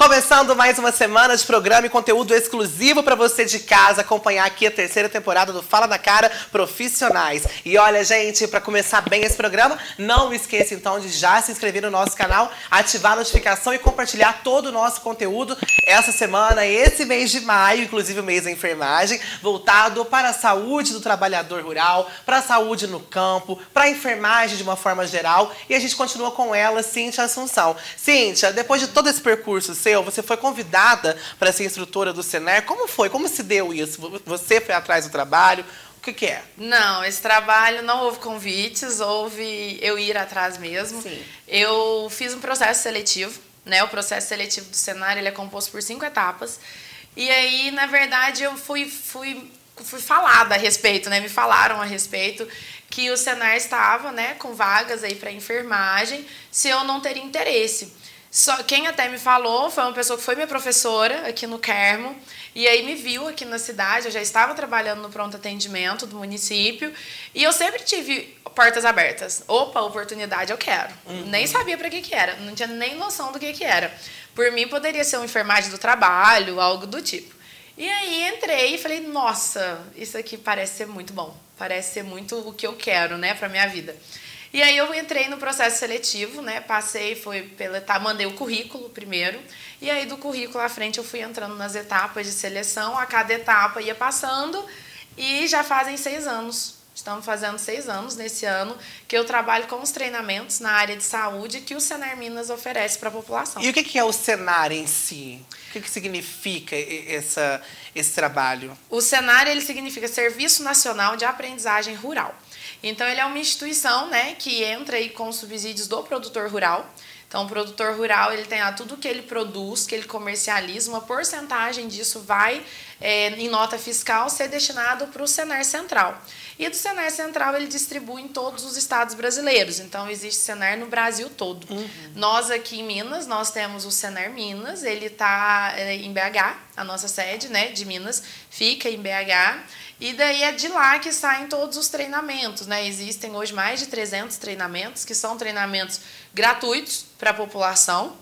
Começando mais uma semana de programa e conteúdo exclusivo para você de casa acompanhar aqui a terceira temporada do Fala na Cara Profissionais. E olha, gente, para começar bem esse programa, não esqueça então de já se inscrever no nosso canal, ativar a notificação e compartilhar todo o nosso conteúdo essa semana, esse mês de maio, inclusive o mês da enfermagem, voltado para a saúde do trabalhador rural, para a saúde no campo, para a enfermagem de uma forma geral. E a gente continua com ela, Cíntia Assunção. Cíntia, depois de todo esse percurso seu, você foi convidada para ser instrutora do Senar. Como foi? Como se deu isso? Você foi atrás do trabalho? O que, que é? Não, esse trabalho não houve convites, houve eu ir atrás mesmo. Sim. Eu fiz um processo seletivo, né? O processo seletivo do Senar ele é composto por cinco etapas. E aí, na verdade, eu fui, fui, fui falada a respeito, né? Me falaram a respeito que o Senar estava, né, com vagas aí para enfermagem, se eu não teria interesse. Só, quem até me falou foi uma pessoa que foi minha professora aqui no Carmo, e aí me viu aqui na cidade, eu já estava trabalhando no pronto atendimento do município, e eu sempre tive portas abertas. Opa, oportunidade eu quero. Uhum. Nem sabia para que que era, não tinha nem noção do que que era. Por mim poderia ser uma enfermagem do trabalho, algo do tipo. E aí entrei e falei, nossa, isso aqui parece ser muito bom, parece ser muito o que eu quero, né, para minha vida. E aí eu entrei no processo seletivo, né? Passei, foi pela etapa, mandei o currículo primeiro. E aí do currículo à frente eu fui entrando nas etapas de seleção, a cada etapa ia passando e já fazem seis anos. Estamos fazendo seis anos nesse ano que eu trabalho com os treinamentos na área de saúde que o Senar Minas oferece para a população. E o que é o Senar em si? O que significa essa, esse trabalho? O Senar ele significa Serviço Nacional de Aprendizagem Rural. Então, ele é uma instituição né, que entra aí com os subsídios do produtor rural. Então, o produtor rural ele tem lá tudo que ele produz, que ele comercializa, uma porcentagem disso vai, é, em nota fiscal, ser destinado para o Senar Central. E do Senar Central ele distribui em todos os estados brasileiros. Então, existe Senar no Brasil todo. Uhum. Nós aqui em Minas, nós temos o Senar Minas, ele está é, em BH, a nossa sede né, de Minas fica em BH. E daí é de lá que saem todos os treinamentos, né? Existem hoje mais de 300 treinamentos, que são treinamentos gratuitos para a população,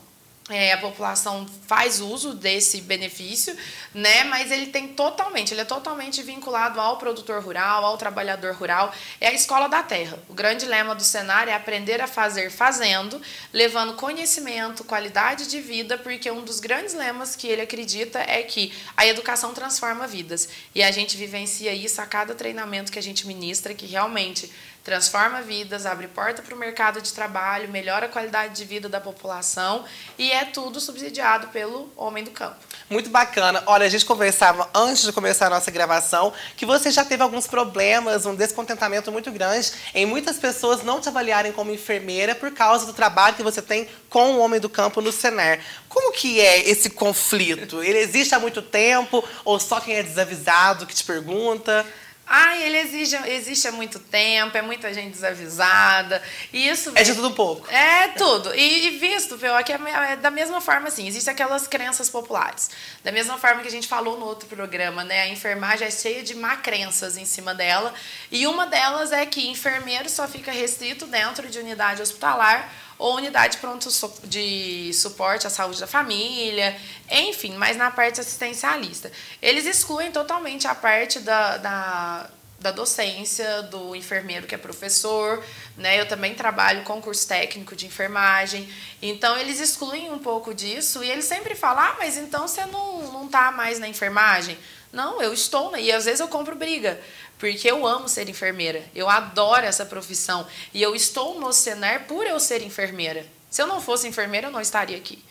é, a população faz uso desse benefício, né? Mas ele tem totalmente, ele é totalmente vinculado ao produtor rural, ao trabalhador rural. É a escola da terra. O grande lema do cenário é aprender a fazer fazendo, levando conhecimento, qualidade de vida, porque um dos grandes lemas que ele acredita é que a educação transforma vidas. E a gente vivencia isso a cada treinamento que a gente ministra, que realmente transforma vidas, abre porta para o mercado de trabalho, melhora a qualidade de vida da população e é tudo subsidiado pelo homem do campo. Muito bacana. Olha, a gente conversava antes de começar a nossa gravação que você já teve alguns problemas, um descontentamento muito grande em muitas pessoas não te avaliarem como enfermeira por causa do trabalho que você tem com o homem do campo no Senar. Como que é esse conflito? Ele existe há muito tempo ou só quem é desavisado que te pergunta? Ah, ele exige, existe há muito tempo, é muita gente desavisada. E isso é de tudo um pouco. É tudo. E, e visto, pior que é, é da mesma forma, assim, existem aquelas crenças populares. Da mesma forma que a gente falou no outro programa, né? A enfermagem é cheia de má crenças em cima dela. E uma delas é que enfermeiro só fica restrito dentro de unidade hospitalar ou unidade pronto de suporte à saúde da família, enfim, mas na parte assistencialista. Eles excluem totalmente a parte da, da, da docência, do enfermeiro que é professor, né? Eu também trabalho com curso técnico de enfermagem, então eles excluem um pouco disso e eles sempre falam, ah, mas então você não, não tá mais na enfermagem? Não, eu estou, né? e às vezes eu compro briga, porque eu amo ser enfermeira, eu adoro essa profissão e eu estou no Senar por eu ser enfermeira. Se eu não fosse enfermeira, eu não estaria aqui.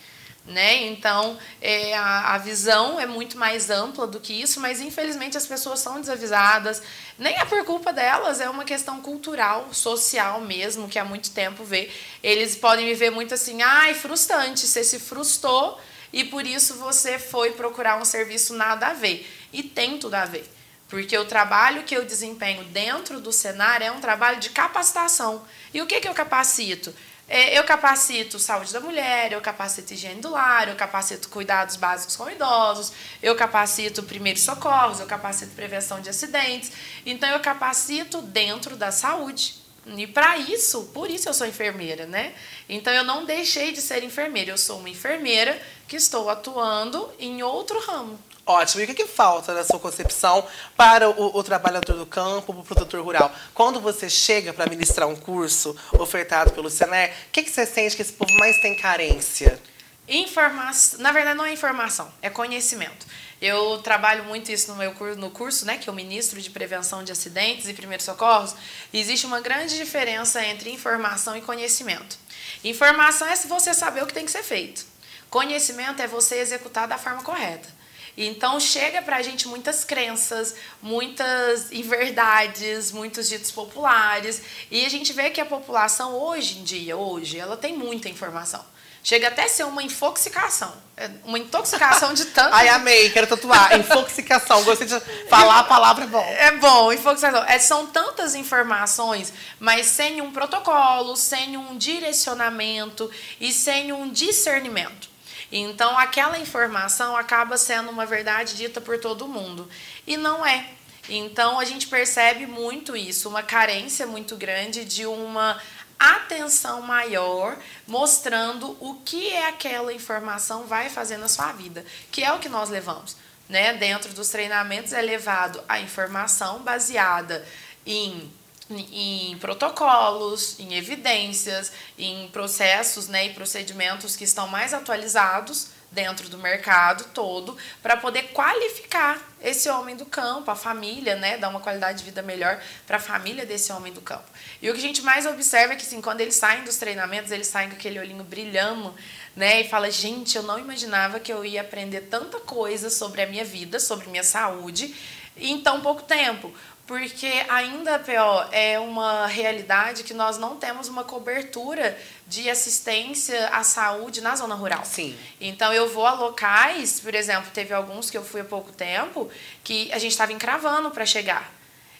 Né? Então, é, a, a, visão é muito mais ampla do que isso, mas infelizmente as pessoas são desavisadas. Nem é por culpa delas, é uma questão cultural, social mesmo, que há muito tempo vê. Eles podem me ver muito assim, ai, frustrante, você se frustrou e por isso você foi procurar um serviço nada a ver. E tem tudo a ver. Porque o trabalho que eu desempenho dentro do cenário é um trabalho de capacitação. E o que, que eu capacito? É, eu capacito saúde da mulher, eu capacito higiene do lar, eu capacito cuidados básicos com idosos, eu capacito primeiros socorros, eu capacito prevenção de acidentes. Então, eu capacito dentro da saúde E para isso, por isso eu sou enfermeira, né? Então eu não deixei de ser enfermeira, eu sou uma enfermeira que estou atuando em outro ramo. Ótimo. E o que, que falta na sua concepção para o, o trabalhador do campo, o produtor rural? Quando você chega para ministrar um curso ofertado pelo Sener, o que, que você sente que esse povo mais tem carência? Informação. Na verdade, não é informação, é conhecimento. Eu trabalho muito isso no meu curso, no curso, né, que eu ministro de prevenção de acidentes e primeiros socorros. Existe uma grande diferença entre informação e conhecimento. Informação é se você saber o que tem que ser feito. Conhecimento é você executar da forma correta. Então chega pra gente muitas crenças, muitas inverdades, muitos ditos populares, e a gente vê que a população hoje em dia, hoje, ela tem muita informação. Chega até a ser uma infoxicação. É uma intoxicação de tanto. Ai, amei, quero tatuar. Infoxicação. Gostei de falar a palavra é bom. É bom, infoxicação. É, são tantas informações, mas sem um protocolo, sem um direcionamento e sem um discernimento. Então, aquela informação acaba sendo uma verdade dita por todo mundo. E não é. Então, a gente percebe muito isso, uma carência muito grande de uma atenção maior, mostrando o que é aquela informação vai fazer na sua vida, que é o que nós levamos. Né? Dentro dos treinamentos é levado a informação baseada em em protocolos, em evidências, em processos né, e procedimentos que estão mais atualizados dentro do mercado todo para poder qualificar esse homem do campo, a família, né, dar uma qualidade de vida melhor para a família desse homem do campo. E o que a gente mais observa é que assim, quando eles saem dos treinamentos, eles saem com aquele olhinho brilhando, né, e fala: "Gente, eu não imaginava que eu ia aprender tanta coisa sobre a minha vida, sobre minha saúde em tão pouco tempo". Porque ainda, PO, é uma realidade que nós não temos uma cobertura de assistência à saúde na zona rural. Sim. Então eu vou a locais, por exemplo, teve alguns que eu fui há pouco tempo, que a gente estava encravando para chegar.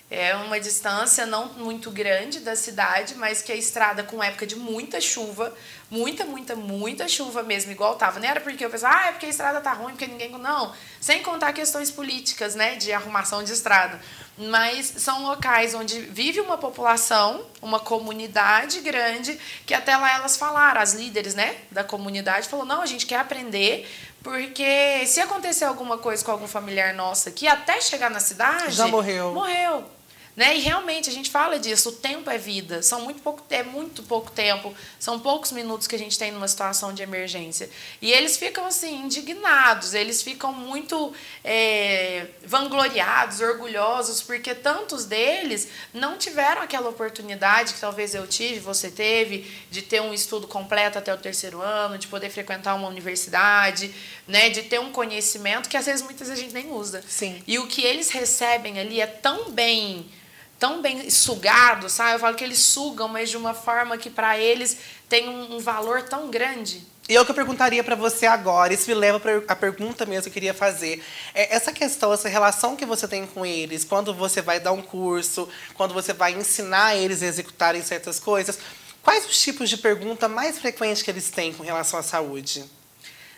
É uma distância não muito grande da cidade, mas que a estrada com época de muita chuva, muita, muita, muita chuva mesmo, igual tava. Não era porque eu pensava, ah, é porque a estrada tá ruim, porque ninguém. Não. Sem contar questões políticas, né, de arrumação de estrada. Mas são locais onde vive uma população, uma comunidade grande, que até lá elas falaram, as líderes, né, da comunidade, falou: não, a gente quer aprender, porque se acontecer alguma coisa com algum familiar nosso aqui, até chegar na cidade. Já morreu. Morreu. Né? E realmente a gente fala disso, o tempo é vida, são muito pouco, é muito pouco tempo, são poucos minutos que a gente tem numa situação de emergência. E eles ficam assim, indignados, eles ficam muito é, vangloriados, orgulhosos, porque tantos deles não tiveram aquela oportunidade que talvez eu tive, você teve, de ter um estudo completo até o terceiro ano, de poder frequentar uma universidade, né, de ter um conhecimento que às vezes muitas vezes a gente nem usa. Sim. E o que eles recebem ali é tão bem tão bem sugado, sabe? Eu falo que eles sugam, mas de uma forma que para eles tem um, um, valor tão grande. E é o que eu perguntaria para você agora, isso me leva para a pergunta mesmo que eu queria fazer. É essa questão, essa relação que você tem com eles, quando você vai dar um curso, quando você vai ensinar eles a executarem certas coisas, quais os tipos de pergunta mais frequentes que eles têm com relação à saúde?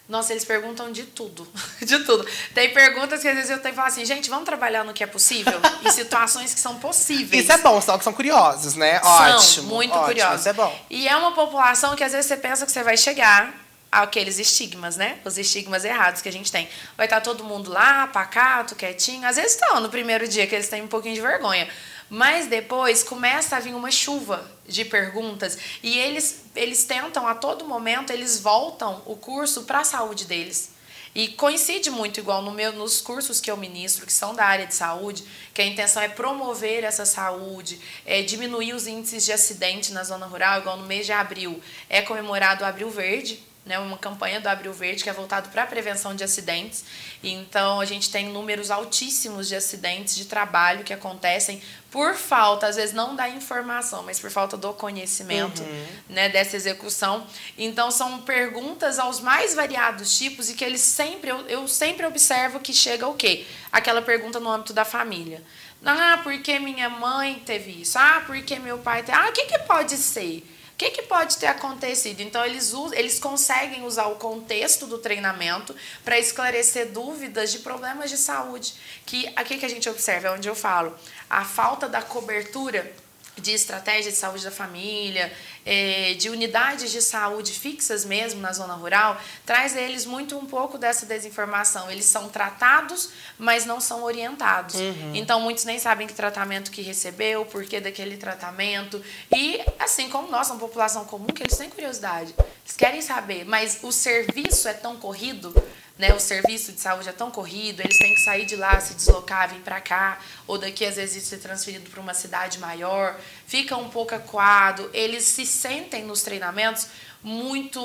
Nossa, eles perguntam de tudo. De tudo. Tem perguntas que às vezes eu tenho que falar assim, gente, vamos trabalhar no que é possível? em situações que são possíveis. Isso é bom, só que são curiosos, né? Ótimo. São muito ótimo, curiosos. Isso é bom. E é uma população que às vezes você pensa que você vai chegar aqueles estigmas, né? Os estigmas errados que a gente tem. Vai estar todo mundo lá, pacato, quietinho. Às vezes estão no primeiro dia, que eles têm um pouquinho de vergonha. Mas depois começa a vir uma chuva de perguntas e eles, eles tentam a todo momento, eles voltam o curso para a saúde deles. E coincide muito igual no meu, nos cursos que eu ministro, que são da área de saúde, que a intenção é promover essa saúde, é diminuir os índices de acidente na zona rural, igual no mês de abril é comemorado o Abril Verde, né, uma campanha do Abril Verde que é voltado para a prevenção de acidentes. Então, a gente tem números altíssimos de acidentes de trabalho que acontecem por falta, às vezes não da informação, mas por falta do conhecimento uhum. né, dessa execução. Então, são perguntas aos mais variados tipos e que eles sempre, eu, eu sempre observo que chega o quê? Aquela pergunta no âmbito da família. Ah, porque minha mãe teve isso? Ah, porque meu pai teve... Ah, o que, que pode ser? Que, que pode ter acontecido? Então, eles, eles conseguem usar o contexto do treinamento para esclarecer dúvidas de problemas de saúde. Que aqui que a gente observa, é onde eu falo, a falta da cobertura de estratégia de saúde da família, é, de unidades de saúde fixas mesmo na zona rural, traz a eles muito um pouco dessa desinformação. Eles são tratados, mas não são orientados. Uhum. Então, muitos nem sabem que tratamento que recebeu, por que daquele tratamento. E, assim como nós, uma população comum, que eles têm curiosidade. Eles querem saber, mas o serviço é tão corrido né, o serviço de saúde é tão corrido, eles têm que sair de lá, se deslocar, vir para cá, ou daqui às vezes ser transferido para uma cidade maior, fica um pouco acuado, eles se sentem nos treinamentos muito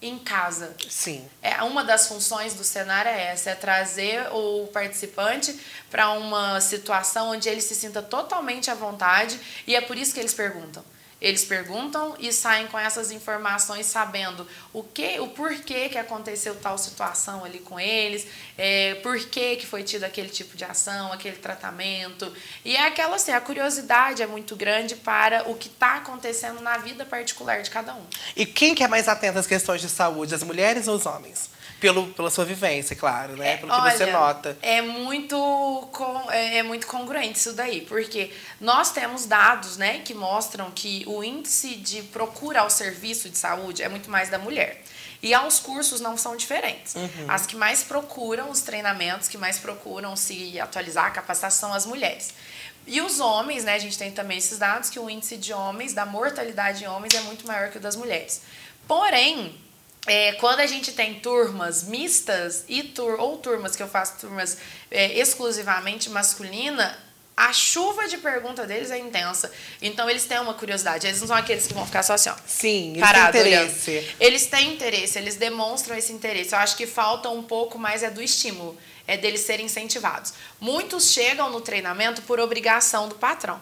em casa. Sim. É uma das funções do cenário é essa, é trazer o participante para uma situação onde ele se sinta totalmente à vontade e é por isso que eles perguntam. Eles perguntam e saem com essas informações sabendo o que, o porquê que aconteceu tal situação ali com eles, é, por que, que foi tido aquele tipo de ação, aquele tratamento. E é aquela assim, a curiosidade é muito grande para o que está acontecendo na vida particular de cada um. E quem que é mais atento às questões de saúde, as mulheres ou os homens? Pelo, pela sua vivência, claro, né? Pelo que Olha, você nota. É muito, com, é, é muito congruente isso daí, porque nós temos dados né, que mostram que o índice de procura ao serviço de saúde é muito mais da mulher. E aos cursos não são diferentes. Uhum. As que mais procuram os treinamentos, que mais procuram se atualizar, a capacitação, as mulheres. E os homens, né? A gente tem também esses dados que o índice de homens, da mortalidade de homens, é muito maior que o das mulheres. Porém, é, quando a gente tem turmas mistas e tur ou turmas que eu faço turmas é, exclusivamente masculina, a chuva de pergunta deles é intensa. Então eles têm uma curiosidade. Eles não são aqueles que vão ficar só assim, ó. Sim, eles parado, têm interesse. Olhando. Eles têm interesse, eles demonstram esse interesse. Eu acho que falta um pouco mais é do estímulo, é deles serem incentivados. Muitos chegam no treinamento por obrigação do patrão.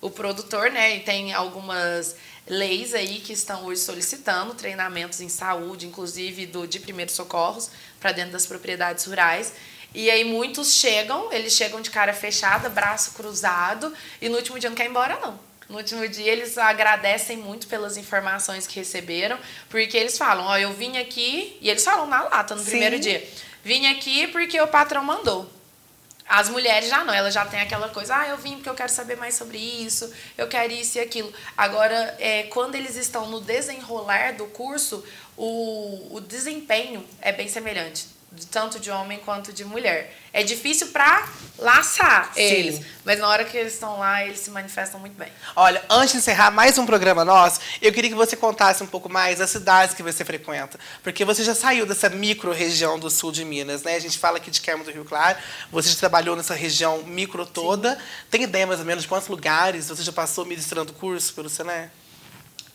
O produtor, né, e tem algumas leis aí que estão hoje solicitando treinamentos em saúde, inclusive do de primeiros socorros, para dentro das propriedades rurais. E aí muitos chegam, eles chegam de cara fechada, braço cruzado, e no último dia não quer ir embora, não. No último dia eles agradecem muito pelas informações que receberam, porque eles falam, ó, eu vim aqui, e eles falam na lata no Sim. primeiro dia, vim aqui porque o patrão mandou. As mulheres já não, elas já têm aquela coisa, ah, eu vim porque eu quero saber mais sobre isso, eu quero isso e aquilo. Agora, é, quando eles estão no desenrolar do curso, o, o desempenho é bem semelhante tanto de homem quanto de mulher. É difícil para laçar Sim. eles, mas na hora que eles estão lá, eles se manifestam muito bem. Olha, antes de encerrar mais um programa nosso, eu queria que você contasse um pouco mais as cidades que você frequenta, porque você já saiu dessa micro-região do sul de Minas, né? A gente fala aqui de Quermo do Rio Claro, você já trabalhou nessa região micro toda. Sim. Tem ideia mais ou menos de quantos lugares você já passou ministrando curso pelo Sené?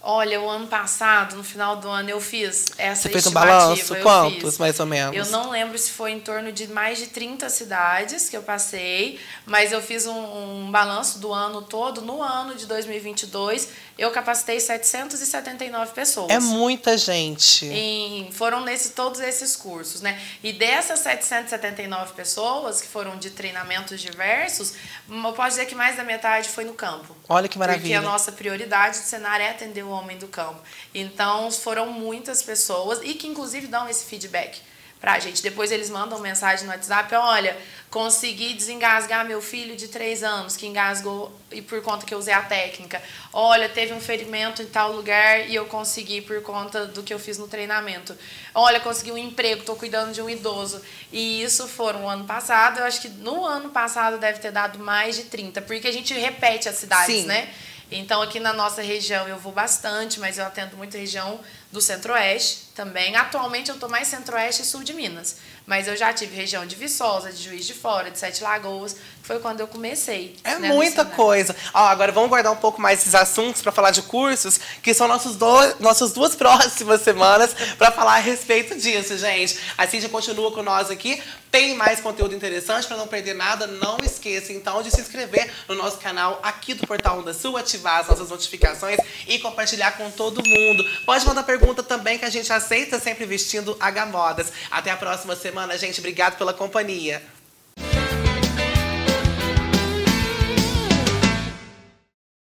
Olha, o ano passado, no final do ano, eu fiz essa Você fez um balanço? Quantos, mais ou menos? Eu não lembro se foi em torno de mais de 30 cidades que eu passei, mas eu fiz um, um balanço do ano todo. No ano de 2022, eu capacitei 779 pessoas. É muita gente. E foram nesse, todos esses cursos, né? E dessas 779 pessoas, que foram de treinamentos diversos, eu posso dizer que mais da metade foi no campo. Olha que maravilha. Porque a nossa prioridade de cenário é atender o homem do campo. Então, foram muitas pessoas e que, inclusive, dão esse feedback pra gente. Depois eles mandam mensagem no WhatsApp, olha, consegui desengasgar meu filho de três anos, que engasgou e por conta que eu usei a técnica. Olha, teve um ferimento em tal lugar e eu consegui por conta do que eu fiz no treinamento. Olha, consegui um emprego, estou cuidando de um idoso. E isso foram no ano passado, eu acho que no ano passado deve ter dado mais de 30, porque a gente repete as cidades, Sim. né? Então, aqui na nossa região eu vou bastante, mas eu atendo muito região do Centro-Oeste também. Atualmente eu estou mais Centro-Oeste e Sul de Minas. Mas eu já tive região de Viçosa, de Juiz de Fora, de Sete Lagoas. Foi quando eu comecei. É né, muita coisa. Ó, agora vamos guardar um pouco mais esses assuntos para falar de cursos, que são nossos nossas duas próximas semanas para falar a respeito disso, gente. A Cintia continua com nós aqui. Tem mais conteúdo interessante para não perder nada. Não esqueça, então, de se inscrever no nosso canal aqui do Portal Onda Sul, ativar as nossas notificações e compartilhar com todo mundo. Pode mandar pergunta também que a gente aceita, sempre vestindo H Modas. Até a próxima semana, gente. Obrigado pela companhia.